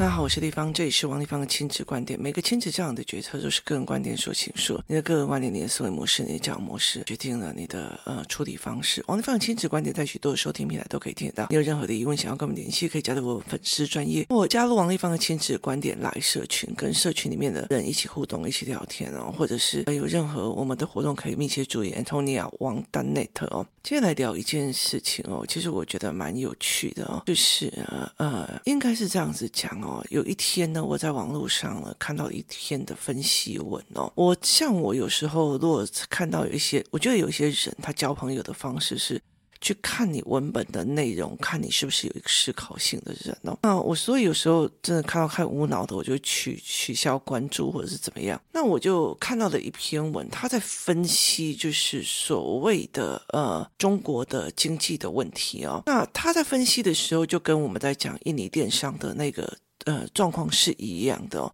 大家好，我是丽芳，这里是王立芳的亲子观点。每个亲子这样的决策都是个人观点所倾述，你的个人观点、你的思维模式、你的教养模式，决定了你的呃处理方式。王立芳的亲子观点在许多的收听平台都可以听得到。你有任何的疑问想要跟我们联系，可以加入我粉丝专业，或加入王立芳的亲子观点来社群，跟社群里面的人一起互动、一起聊天哦。或者是有任何我们的活动可以密切注意。Antonia 王丹 net 哦，接下来聊一件事情哦，其实我觉得蛮有趣的哦，就是呃，应该是这样子讲哦。有一天呢，我在网络上呢看到一篇的分析文哦。我像我有时候如果看到有一些，我觉得有一些人他交朋友的方式是。去看你文本的内容，看你是不是有一个思考性的人哦。那我所以有时候真的看到太无脑的，我就取取消关注或者是怎么样。那我就看到了一篇文，他在分析就是所谓的呃中国的经济的问题哦。那他在分析的时候，就跟我们在讲印尼电商的那个呃状况是一样的哦。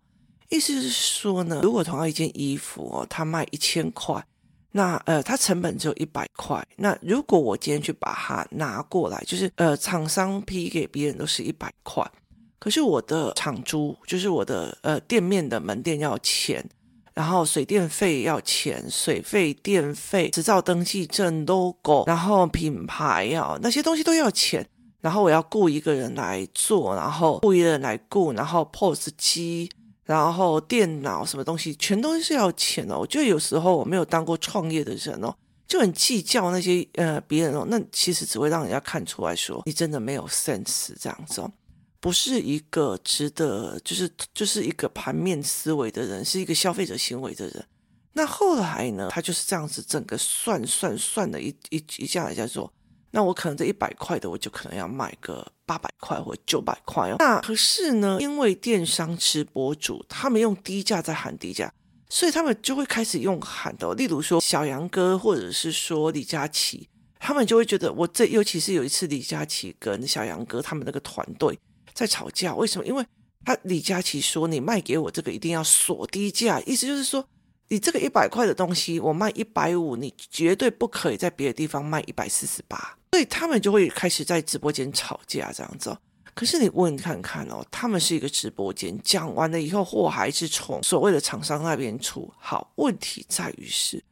意思是说呢，如果同样一件衣服哦，他卖一千块。那呃，它成本只有一百块。那如果我今天去把它拿过来，就是呃，厂商批给别人都是一百块，可是我的厂租，就是我的呃店面的门店要钱，然后水电费要钱，水费、电费、执照登记证、logo，然后品牌要那些东西都要钱，然后我要雇一个人来做，然后雇一个人来雇，然后 POS 机。然后电脑什么东西全都是要钱哦。我觉得有时候我没有当过创业的人哦，就很计较那些呃别人哦，那其实只会让人家看出来说你真的没有 sense 这样子哦，不是一个值得就是就是一个盘面思维的人，是一个消费者行为的人。那后来呢，他就是这样子整个算算算的一一一下来叫做。那我可能这一百块的，我就可能要卖个八百块或九百块哦。那可是呢，因为电商吃博主他们用低价在喊低价，所以他们就会开始用喊的。例如说小杨哥，或者是说李佳琦，他们就会觉得我这，尤其是有一次李佳琦跟小杨哥他们那个团队在吵架，为什么？因为他李佳琦说你卖给我这个一定要锁低价，意思就是说。你这个一百块的东西，我卖一百五，你绝对不可以在别的地方卖一百四十八，所以他们就会开始在直播间吵架这样子。可是你问看看哦，他们是一个直播间，讲完了以后，货还是从所谓的厂商那边出。好，问题在于是，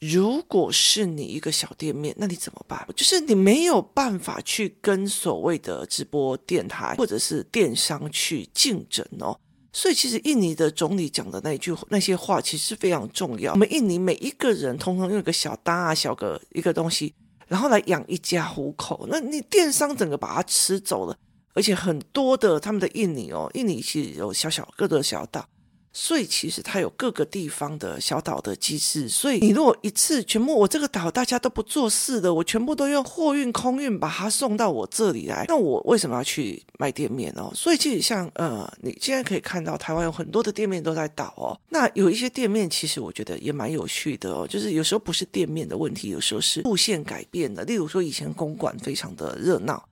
如果是你一个小店面，那你怎么办？就是你没有办法去跟所谓的直播电台或者是电商去竞争哦。所以，其实印尼的总理讲的那句那些话，其实非常重要。我们印尼每一个人，通通用一个小单啊，小个一个东西，然后来养一家糊口。那你电商整个把它吃走了，而且很多的他们的印尼哦，印尼其实有小小各个小岛。所以其实它有各个地方的小岛的机制，所以你如果一次全部我这个岛大家都不做事的，我全部都用货运空运把它送到我这里来，那我为什么要去卖店面哦？所以其实像呃，你现在可以看到台湾有很多的店面都在倒哦，那有一些店面其实我觉得也蛮有趣的哦，就是有时候不是店面的问题，有时候是路线改变的，例如说以前公馆非常的热闹。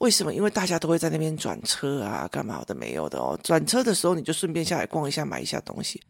为什么？因为大家都会在那边转车啊，干嘛的没有的哦。转车的时候，你就顺便下来逛一下，买一下东西。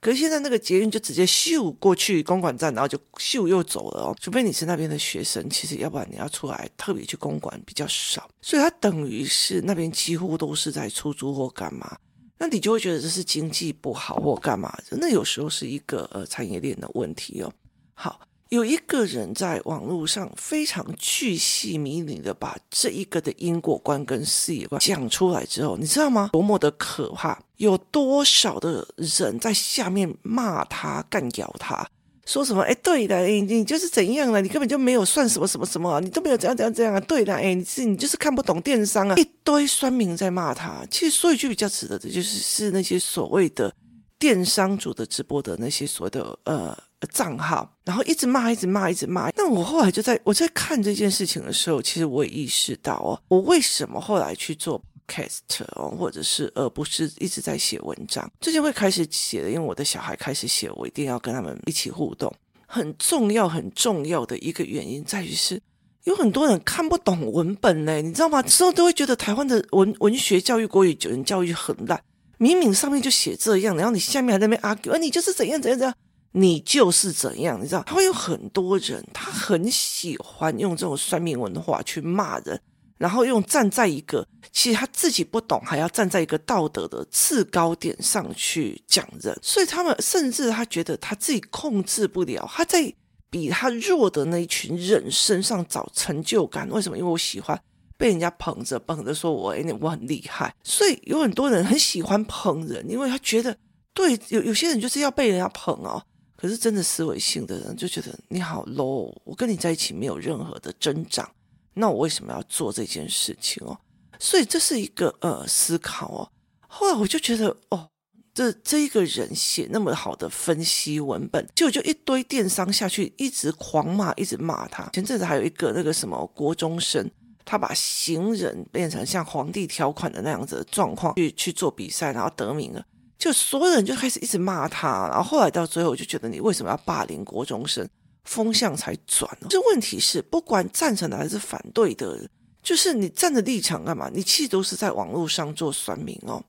可是现在那个捷运就直接咻过去公馆站，然后就咻又走了哦。除非你是那边的学生，其实要不然你要出来特别去公馆比较少。所以它等于是那边几乎都是在出租或干嘛。那你就会觉得这是经济不好或干嘛。那有时候是一个呃产业链的问题哦。好。有一个人在网络上非常巨细靡遗的把这一个的因果观跟事业观讲出来之后，你知道吗？多么的可怕！有多少的人在下面骂他、干掉他，说什么？哎，对的，哎，你就是怎样了？你根本就没有算什么什么什么，你都没有怎样怎样怎样啊？对的，哎，你是你就是看不懂电商啊！一堆酸民在骂他。其实说一句比较值得的，就是是那些所谓的电商主的直播的那些所谓的呃。账号，然后一直骂，一直骂，一直骂。那我后来就在我在看这件事情的时候，其实我也意识到哦，我为什么后来去做 cast 哦，或者是而不是一直在写文章。最近会开始写的，因为我的小孩开始写，我一定要跟他们一起互动。很重要很重要的一个原因在于是，有很多人看不懂文本嘞，你知道吗？之后都会觉得台湾的文文学教育、国语教育很烂。明明上面就写这样，然后你下面还在那边 argue，你就是怎样怎样怎样。你就是怎样，你知道？他会有很多人，他很喜欢用这种酸民文化去骂人，然后用站在一个其实他自己不懂，还要站在一个道德的制高点上去讲人，所以他们甚至他觉得他自己控制不了，他在比他弱的那一群人身上找成就感。为什么？因为我喜欢被人家捧着捧着，说我哎，我很厉害。所以有很多人很喜欢捧人，因为他觉得对，有有些人就是要被人家捧哦。可是真的思维性的人就觉得你好 low，我跟你在一起没有任何的增长。那我为什么要做这件事情哦？所以这是一个呃思考哦。后来我就觉得哦，这这一个人写那么好的分析文本，结果就一堆电商下去一直狂骂，一直骂他。前阵子还有一个那个什么国中生，他把行人变成像皇帝条款的那样子的状况去去做比赛，然后得名了，就所有人就开始一直骂他。然后后来到最后，我就觉得你为什么要霸凌国中生？风向才转哦。这问题是，不管赞成的还是反对的，就是你站的立场干嘛？你其实都是在网络上做酸民哦。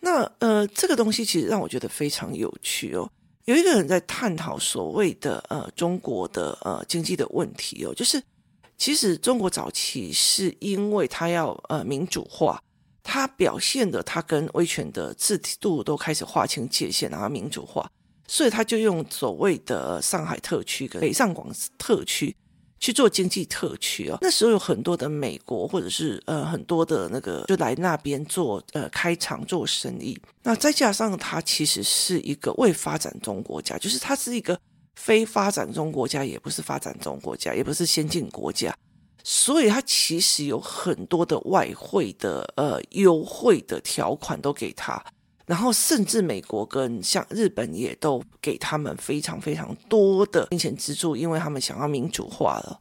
那呃，这个东西其实让我觉得非常有趣哦。有一个人在探讨所谓的呃中国的呃经济的问题哦，就是其实中国早期是因为他要呃民主化，他表现的他跟威权的制度都开始划清界限，然后民主化。所以他就用所谓的上海特区跟北上广特区去做经济特区哦。那时候有很多的美国或者是呃很多的那个就来那边做呃开厂做生意。那再加上它其实是一个未发展中国家，就是它是一个非发展中国家，也不是发展中国家，也不是先进国家。所以他其实有很多的外汇的呃优惠的条款都给他。然后，甚至美国跟像日本也都给他们非常非常多的金钱资助，因为他们想要民主化了。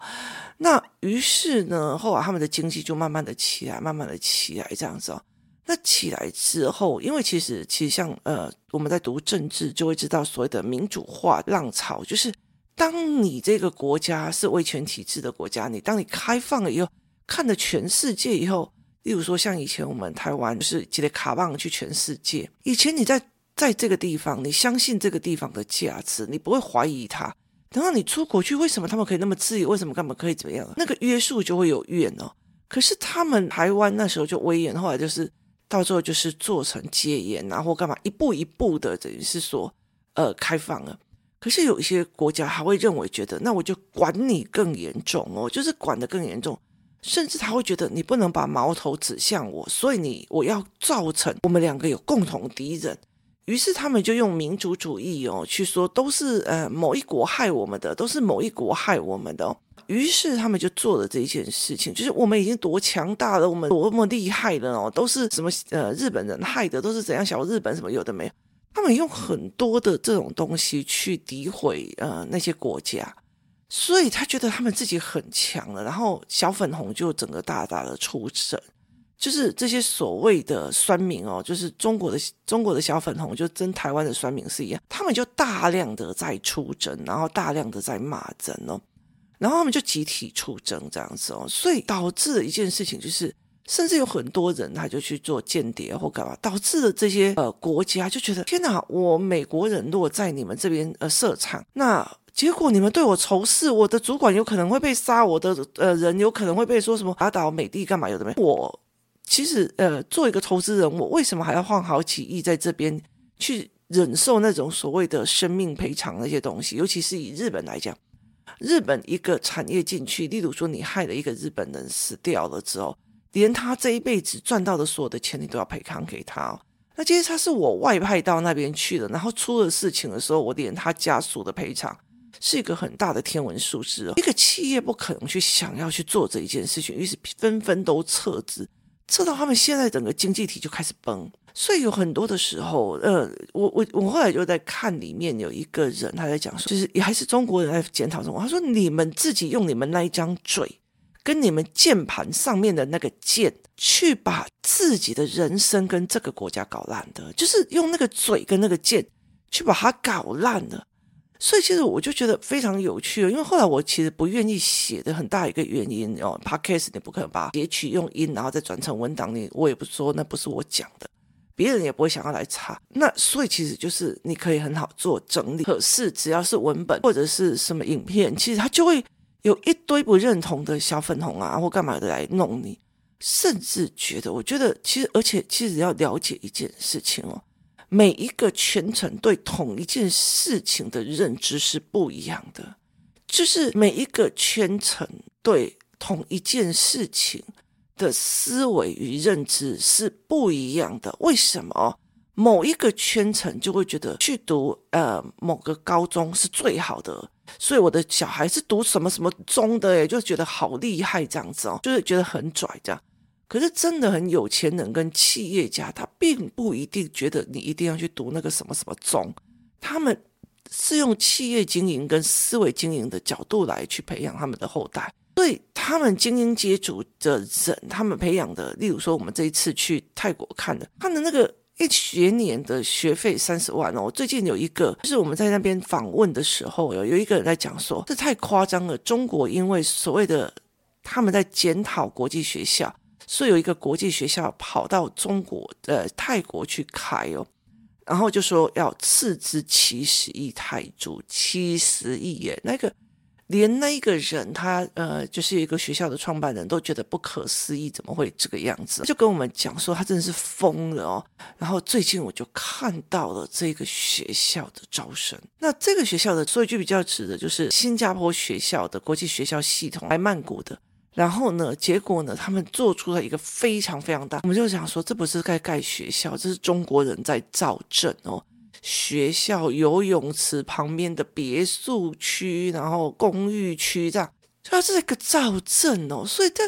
那于是呢，后来他们的经济就慢慢的起来，慢慢的起来这样子哦。那起来之后，因为其实其实像呃，我们在读政治就会知道，所谓的民主化浪潮，就是当你这个国家是威权体制的国家，你当你开放了以后，看了全世界以后。例如说，像以前我们台湾就是接的卡棒去全世界。以前你在在这个地方，你相信这个地方的价值，你不会怀疑它。等到你出国去，为什么他们可以那么自由？为什么干嘛可以怎么样？那个约束就会有怨哦。可是他们台湾那时候就威严，后来就是到最后就是做成戒严啊，或干嘛，一步一步的等于是说呃开放了。可是有一些国家还会认为觉得，那我就管你更严重哦，就是管得更严重。甚至他会觉得你不能把矛头指向我，所以你我要造成我们两个有共同敌人。于是他们就用民族主义哦去说，都是呃某一国害我们的，都是某一国害我们的哦。于是他们就做了这一件事情，就是我们已经多强大了，我们多么厉害了哦，都是什么呃日本人害的，都是怎样小日本什么有的没。他们用很多的这种东西去诋毁呃那些国家。所以他觉得他们自己很强了，然后小粉红就整个大大的出征，就是这些所谓的酸民哦，就是中国的中国的小粉红，就跟台湾的酸民是一样，他们就大量的在出征，然后大量的在骂人哦，然后他们就集体出征这样子哦，所以导致了一件事情就是，甚至有很多人他就去做间谍或干嘛，导致了这些呃国家就觉得天哪，我美国人如果在你们这边呃设厂，那结果你们对我仇视，我的主管有可能会被杀，我的呃人有可能会被说什么打倒美帝干嘛？有的没？我其实呃做一个投资人，我为什么还要花好几亿在这边去忍受那种所谓的生命赔偿那些东西？尤其是以日本来讲，日本一个产业进去，例如说你害了一个日本人死掉了之后，连他这一辈子赚到的所有的钱，你都要赔偿给他。那其实他是我外派到那边去的，然后出了事情的时候，我连他家属的赔偿。是一个很大的天文数字哦，一个企业不可能去想要去做这一件事情，于是纷纷都撤资，撤到他们现在整个经济体就开始崩。所以有很多的时候，呃，我我我后来就在看里面有一个人他在讲说，就是也还是中国人在检讨中国，他说你们自己用你们那一张嘴，跟你们键盘上面的那个键，去把自己的人生跟这个国家搞烂的，就是用那个嘴跟那个键去把它搞烂了。所以其实我就觉得非常有趣，因为后来我其实不愿意写的很大一个原因哦，Podcast 你不可能把截取用音然后再转成文档，你我也不说那不是我讲的，别人也不会想要来查。那所以其实就是你可以很好做整理，可是只要是文本或者是什么影片，其实它就会有一堆不认同的小粉红啊或干嘛的来弄你。甚至觉得，我觉得其实，而且其实要了解一件事情哦，每一个圈层对同一件事情的认知是不一样的，就是每一个圈层对同一件事情的思维与认知是不一样的。为什么？某一个圈层就会觉得去读呃某个高中是最好的，所以我的小孩是读什么什么中的，诶，就觉得好厉害这样子哦，就是觉得很拽这样。可是真的很有钱人跟企业家，他并不一定觉得你一定要去读那个什么什么中，他们是用企业经营跟思维经营的角度来去培养他们的后代。所以他们精英阶级的人，他们培养的，例如说我们这一次去泰国看的，他的那个。一学年的学费三十万哦！最近有一个，就是我们在那边访问的时候，有有一个人在讲说，这太夸张了。中国因为所谓的他们在检讨国际学校，所以有一个国际学校跑到中国的、呃、泰国去开哦，然后就说要斥资七十亿泰铢，七十亿耶，那个。连那一个人，他呃，就是一个学校的创办人都觉得不可思议，怎么会这个样子？就跟我们讲说，他真的是疯了哦。然后最近我就看到了这个学校的招生。那这个学校的说一句比较直的，就是新加坡学校的国际学校系统来曼谷的。然后呢，结果呢，他们做出了一个非常非常大，我们就想说，这不是在盖学校，这是中国人在造镇哦。学校游泳池旁边的别墅区，然后公寓区这样，它是一个造镇哦，所以这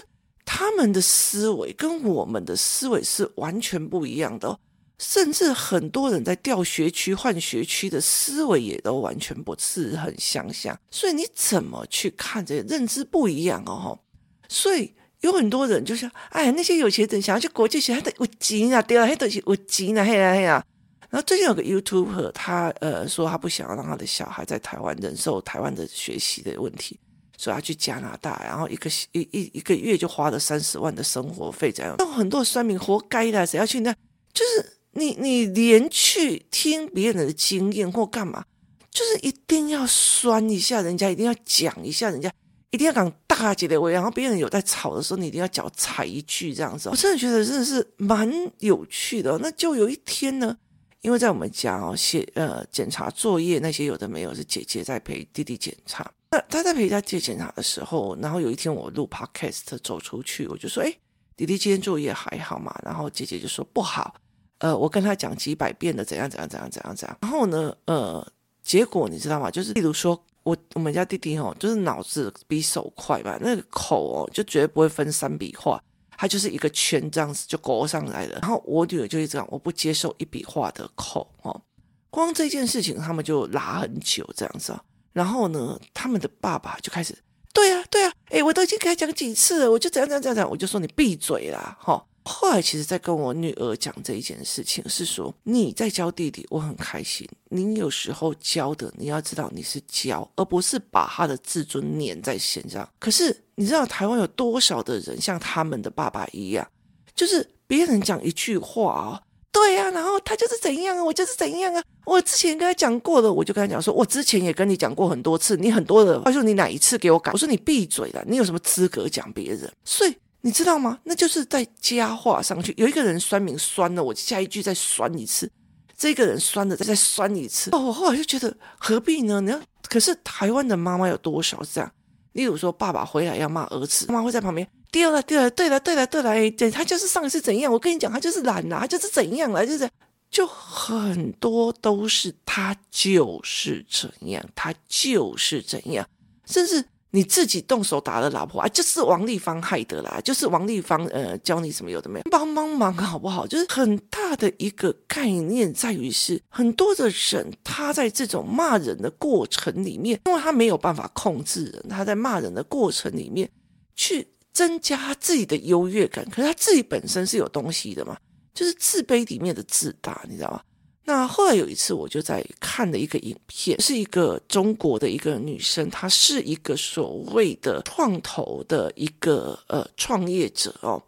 他们的思维跟我们的思维是完全不一样的哦，甚至很多人在调学区换学区的思维也都完全不是很相像，所以你怎么去看这些认知不一样哦？所以有很多人就是，哎，那些有钱人想要去国际学校，他有钱啊，对啊，他都是有钱啊，嘿啊嘿啊。然后最近有个 YouTuber，他呃说他不想要让他的小孩在台湾忍受台湾的学习的问题，所以他去加拿大，然后一个一一一个月就花了三十万的生活费，这样。那很多酸民活该的，谁要去那？就是你你连去听别人的经验或干嘛，就是一定要酸一下人家，一定要讲一下人家，一定要讲大姐的味。然后别人有在吵的时候，你一定要脚踩一句这样子。我真的觉得真的是蛮有趣的。那就有一天呢。因为在我们家哦，写呃检查作业那些有的没有，是姐姐在陪弟弟检查。那他在陪他姐检查的时候，然后有一天我录 podcast 走出去，我就说：“哎，弟弟今天作业还好吗？”然后姐姐就说：“不好。”呃，我跟他讲几百遍的怎样怎样怎样怎样怎样。然后呢，呃，结果你知道吗？就是例如说我我们家弟弟哦，就是脑子比手快吧，那个口哦就绝对不会分三笔画。他就是一个圈这样子就勾上来了，然后我女儿就是这样，我不接受一笔画的扣哦。光这件事情他们就拉很久这样子，然后呢，他们的爸爸就开始，对啊对啊，哎，我都已经给他讲几次了，我就怎样怎样怎样，我就说你闭嘴啦，哈、后来其实，在跟我女儿讲这一件事情，是说你在教弟弟，我很开心。你有时候教的，你要知道你是教，而不是把他的自尊粘在身上。可是你知道台湾有多少的人像他们的爸爸一样，就是别人讲一句话啊，对呀、啊，然后他就是怎样啊，我就是怎样啊。我之前跟他讲过了，我就跟他讲说，我之前也跟你讲过很多次，你很多的，他说你哪一次给我改？我说你闭嘴了，你有什么资格讲别人？所以。你知道吗？那就是在加话上去。有一个人酸名酸了，我下一句再酸一次；这个人酸了，再再酸一次。哦，我后来就觉得何必呢？你要，可是台湾的妈妈有多少这样？例如说，爸爸回来要骂儿子，妈妈会在旁边。对了，对了，对了，对了，对了，哎，对，他就是上一次怎样？我跟你讲，他就是懒啊，他就是怎样了，就是就很多都是他就是怎样，他就是怎样，甚至。你自己动手打了老婆啊，就是王丽芳害的啦，就是王丽芳呃教你什么有的没有，帮帮忙好不好？就是很大的一个概念在于是很多的人他在这种骂人的过程里面，因为他没有办法控制人，他在骂人的过程里面去增加自己的优越感，可是他自己本身是有东西的嘛，就是自卑里面的自大，你知道吗？那后来有一次，我就在看了一个影片，是一个中国的一个女生，她是一个所谓的创投的一个呃创业者哦。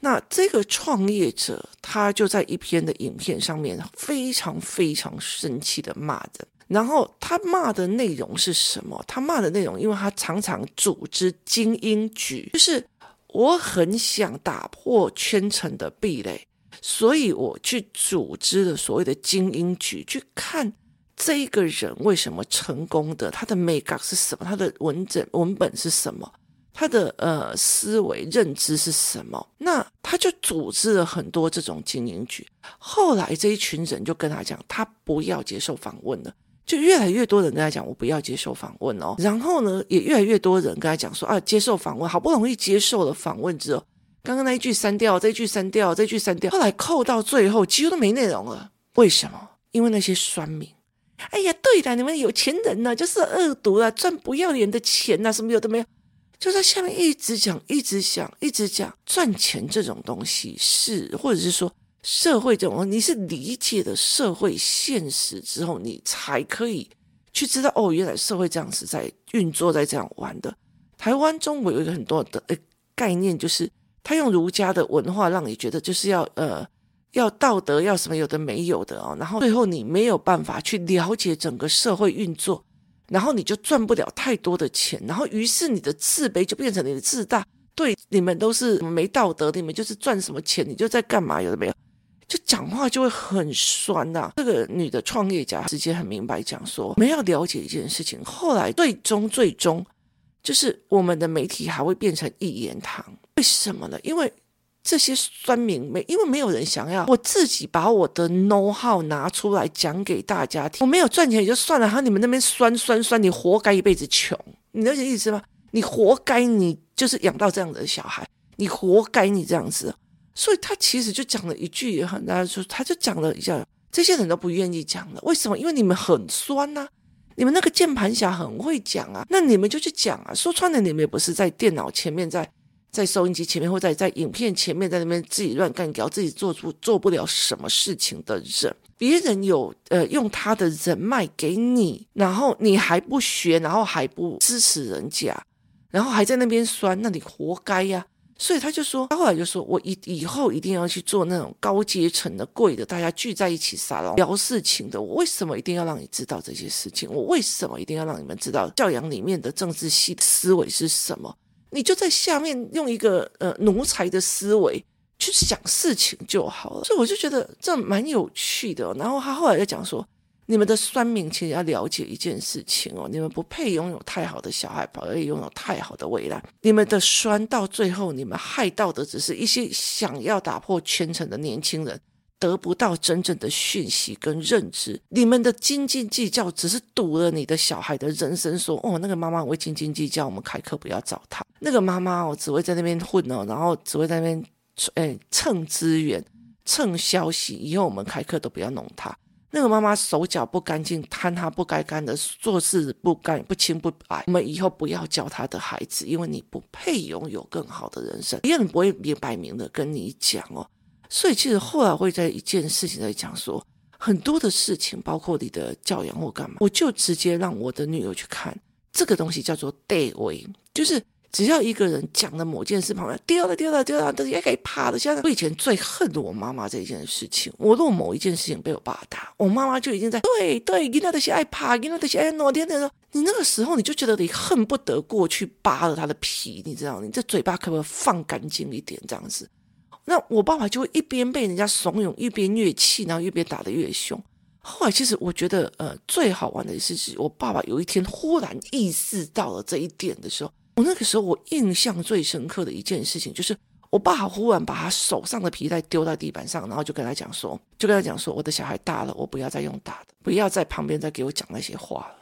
那这个创业者，他就在一篇的影片上面非常非常生气的骂人。然后他骂的内容是什么？他骂的内容，因为他常常组织精英局，就是。我很想打破圈层的壁垒，所以我去组织了所谓的精英局，去看这一个人为什么成功的，他的美感是什么，他的文整文本是什么。他的呃思维认知是什么？那他就组织了很多这种精英局。后来这一群人就跟他讲，他不要接受访问了。就越来越多人跟他讲，我不要接受访问哦。然后呢，也越来越多人跟他讲说啊，接受访问，好不容易接受了访问之后，刚刚那一句删掉，这一句删掉，这一句删掉，后来扣到最后几乎都没内容了。为什么？因为那些酸民，哎呀，对的，你们有钱人呢、就是恶毒啊，赚不要脸的钱呐、什么有的没有。就在下面一直讲，一直讲，一直讲赚钱这种东西是，或者是说社会这种，你是理解的社会现实之后，你才可以去知道哦，原来社会这样子在运作，在这样玩的。台湾中国有一个很多的呃概念，就是他用儒家的文化让你觉得就是要呃要道德要什么有的没有的哦，然后最后你没有办法去了解整个社会运作。然后你就赚不了太多的钱，然后于是你的自卑就变成你的自大。对，你们都是没道德，你们就是赚什么钱，你就在干嘛？有的没有，就讲话就会很酸呐、这个女的创业家直接很明白讲说，我们要了解一件事情。后来最终最终，就是我们的媒体还会变成一言堂。为什么呢？因为。这些酸民没，因为没有人想要我自己把我的 know how 拿出来讲给大家听。我没有赚钱也就算了，哈，你们那边酸酸酸，你活该一辈子穷，你了解意思吗？你活该，你就是养到这样的小孩，你活该你这样子。所以他其实就讲了一句也很大家说，他就讲了一下，这些人都不愿意讲了，为什么？因为你们很酸呐、你们那个键盘侠很会讲啊，那你们就去讲啊，说穿了你们也不是在电脑前面在。在收音机前面，或在在影片前面，在那边自己乱干搞，自己做出做不了什么事情的人，别人有呃用他的人脉给你，然后你还不学，然后还不支持人家，然后还在那边酸，那你活该呀！所以他就说，他后来就说，我以以后一定要去做那种高阶层的、贵的，大家聚在一起沙龙聊事情的。我为什么一定要让你知道这些事情？我为什么一定要让你们知道教养里面的政治系思维是什么？你就在下面用一个呃奴才的思维去想事情就好了，所以我就觉得这蛮有趣的。然后他后来就讲说，你们的酸民其实要了解一件事情哦，你们不配拥有太好的小孩，不配拥有太好的未来。你们的酸到最后，你们害到的只是一些想要打破圈层的年轻人。得不到真正的讯息跟认知，你们的斤斤计较只是堵了你的小孩的人生。说哦，那个妈妈会斤斤计较，我们开课不要找她。那个妈妈哦，只会在那边混哦，然后只会在那边诶蹭资源、蹭消息。以后我们开课都不要弄她。那个妈妈手脚不干净，贪她不该干的，做事不干不清不白。我们以后不要教她的孩子，因为你不配拥有更好的人生。别人不会明摆明的跟你讲哦。所以其实后来会在一件事情在讲说，很多的事情，包括你的教养或干嘛，我就直接让我的女儿去看这个东西，叫做地位，就是只要一个人讲的某件事旁边丢了丢了丢了，都也可以怕的。像我以前最恨我妈妈这一件事情，我若某一件事情被我爸打，我妈妈就已经在对对，你那的些爱怕，你那的些爱闹天的时候，你那个时候你就觉得你恨不得过去扒了他的皮，你知道，你这嘴巴可不可以放干净一点，这样子。那我爸爸就会一边被人家怂恿，一边越气，然后一边打得越凶。后来其实我觉得，呃，最好玩的是，是我爸爸有一天忽然意识到了这一点的时候，我那个时候我印象最深刻的一件事情，就是我爸忽然把他手上的皮带丢到地板上，然后就跟他讲说，就跟他讲说，我的小孩大了，我不要再用打的，不要在旁边再给我讲那些话了。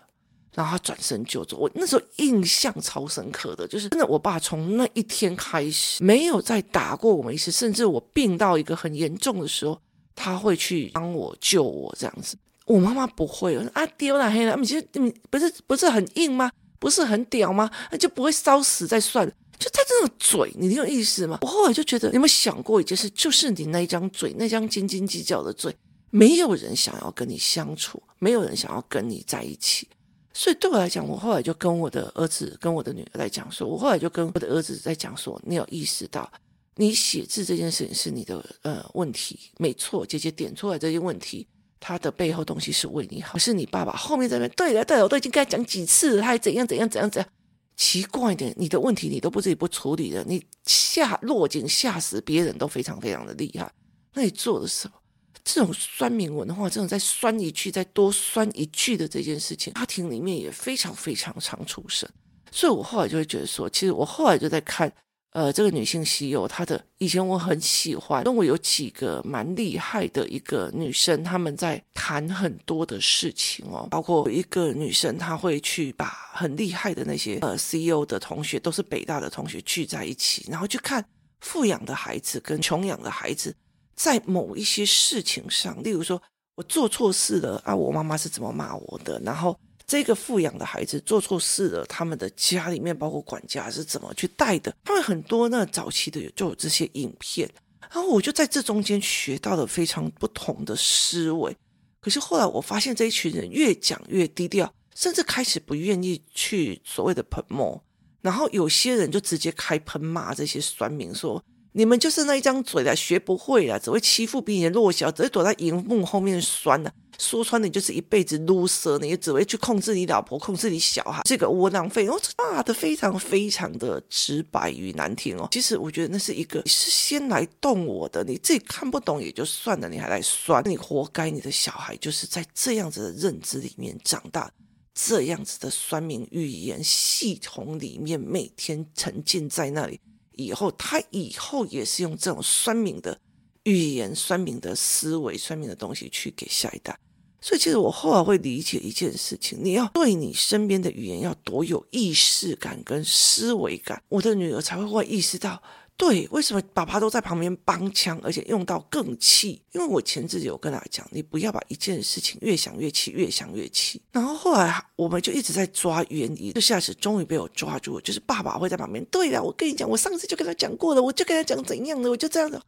然后他转身就走，我那时候印象超深刻的，就是真的，我爸从那一天开始没有再打过我们一次，甚至我病到一个很严重的时候，他会去帮我救我这样子。我妈妈不会，我说啊丢了黑了，你其实你不是不是很硬吗？不是很屌吗？那就不会烧死再算了。就他这种嘴，你有意思吗？我后来就觉得，你有没有想过一件事，就是你那一张嘴，那张斤斤计较的嘴，没有人想要跟你相处，没有人想要跟你在一起。所以对我来讲，我后来就跟我的儿子、跟我的女儿在讲说，我后来就跟我的儿子在讲说，你有意识到，你写字这件事情是你的呃问题，没错，姐姐点出来这些问题，他的背后东西是为你好，是你爸爸后面在那边，对了对了，我都已经跟他讲几次了，他还怎样怎样怎样怎样，奇怪的，你的问题你都不自己不处理的，你吓落井下石，别人都非常非常的厉害。那你做了什么？这种酸民文化，这种再酸一句再多酸一句的这件事情，家庭里面也非常非常常出现。所以我后来就会觉得说，其实我后来就在看。呃，这个女性 CEO，她的以前我很喜欢，因为有几个蛮厉害的一个女生，她们在谈很多的事情哦，包括一个女生，她会去把很厉害的那些呃 CEO 的同学，都是北大的同学聚在一起，然后去看富养的孩子跟穷养的孩子在某一些事情上，例如说我做错事了啊，我妈妈是怎么骂我的，然后。这个富养的孩子做错事了，他们的家里面包括管家是怎么去带的？他们很多那早期的就有这些影片，然后我就在这中间学到了非常不同的思维。可是后来我发现这一群人越讲越低调，甚至开始不愿意去所谓的喷墨然后有些人就直接开喷骂这些酸民说。你们就是那一张嘴啦，学不会啦，只会欺负比你弱小，只会躲在荧幕后面酸的。说穿了，你就是一辈子 loser，你也只会去控制你老婆，控制你小孩，这个窝囊废。我骂的非常非常的直白与难听哦。其实我觉得那是一个你是先来动我的，你自己看不懂也就算了，你还来酸，你活该。你的小孩就是在这样子的认知里面长大，这样子的酸民语言系统里面每天沉浸在那里。以后他以后也是用这种酸民的语言、算命的思维、算命的东西去给下一代。所以，其实我后来会理解一件事情：你要对你身边的语言要多有意识感跟思维感，我的女儿才会会意识到。对，为什么爸爸都在旁边帮腔，而且用到更气？因为我前阵子有跟他讲，你不要把一件事情越想越气，越想越气。然后后来我们就一直在抓原因，这下子终于被我抓住了，就是爸爸会在旁边。对了，我跟你讲，我上次就跟他讲过了，我就跟他讲怎样的，我就这样的，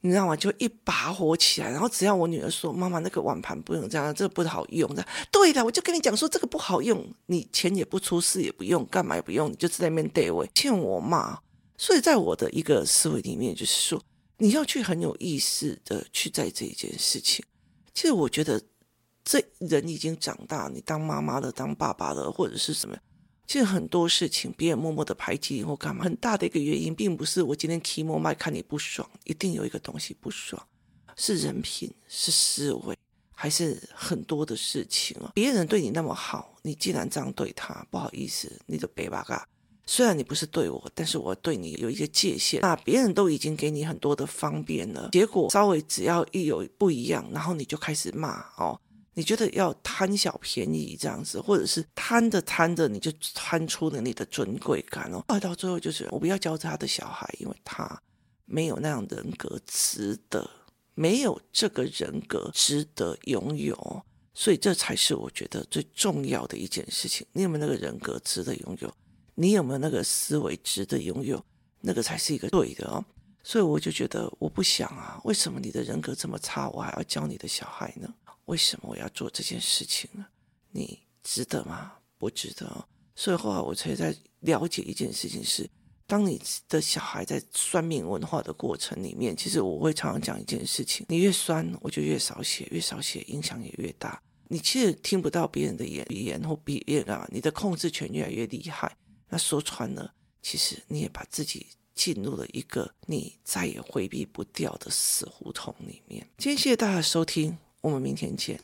你知道吗？就一把火起来。然后只要我女儿说：“妈妈，那个碗盘不用这样，这个不好用的。”对的，我就跟你讲说这个不好用，你钱也不出，事也不用，干嘛也不用，你就在那边对位，欠我骂。所以在我的一个思维里面，就是说你要去很有意识的去在这一件事情。其实我觉得，这人已经长大，你当妈妈的、当爸爸的，或者是什么，其实很多事情别人默默的排挤或干嘛，很大的一个原因，并不是我今天提莫麦看你不爽，一定有一个东西不爽，是人品，是思维，还是很多的事情啊？别人对你那么好，你既然这样对他，不好意思，你就别巴嘎。虽然你不是对我，但是我对你有一个界限。那别人都已经给你很多的方便了，结果稍微只要一有不一样，然后你就开始骂哦，你觉得要贪小便宜这样子，或者是贪着贪着你就贪出了你的尊贵感哦。后来到最后就是我不要教他的小孩，因为他没有那样的人格值得，没有这个人格值得拥有，所以这才是我觉得最重要的一件事情。你有没有那个人格值得拥有？你有没有那个思维值得拥有？那个才是一个对的哦。所以我就觉得我不想啊，为什么你的人格这么差，我还要教你的小孩呢？为什么我要做这件事情呢？你值得吗？不值得。所以后来我才在了解一件事情是：当你的小孩在算命文化的过程里面，其实我会常常讲一件事情：你越酸，我就越少写，越少写，影响也越大。你其实听不到别人的言语言或别人啊，你的控制权越来越厉害。那说穿了，其实你也把自己进入了一个你再也回避不掉的死胡同里面。今天谢谢大家收听，我们明天见。